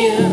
you.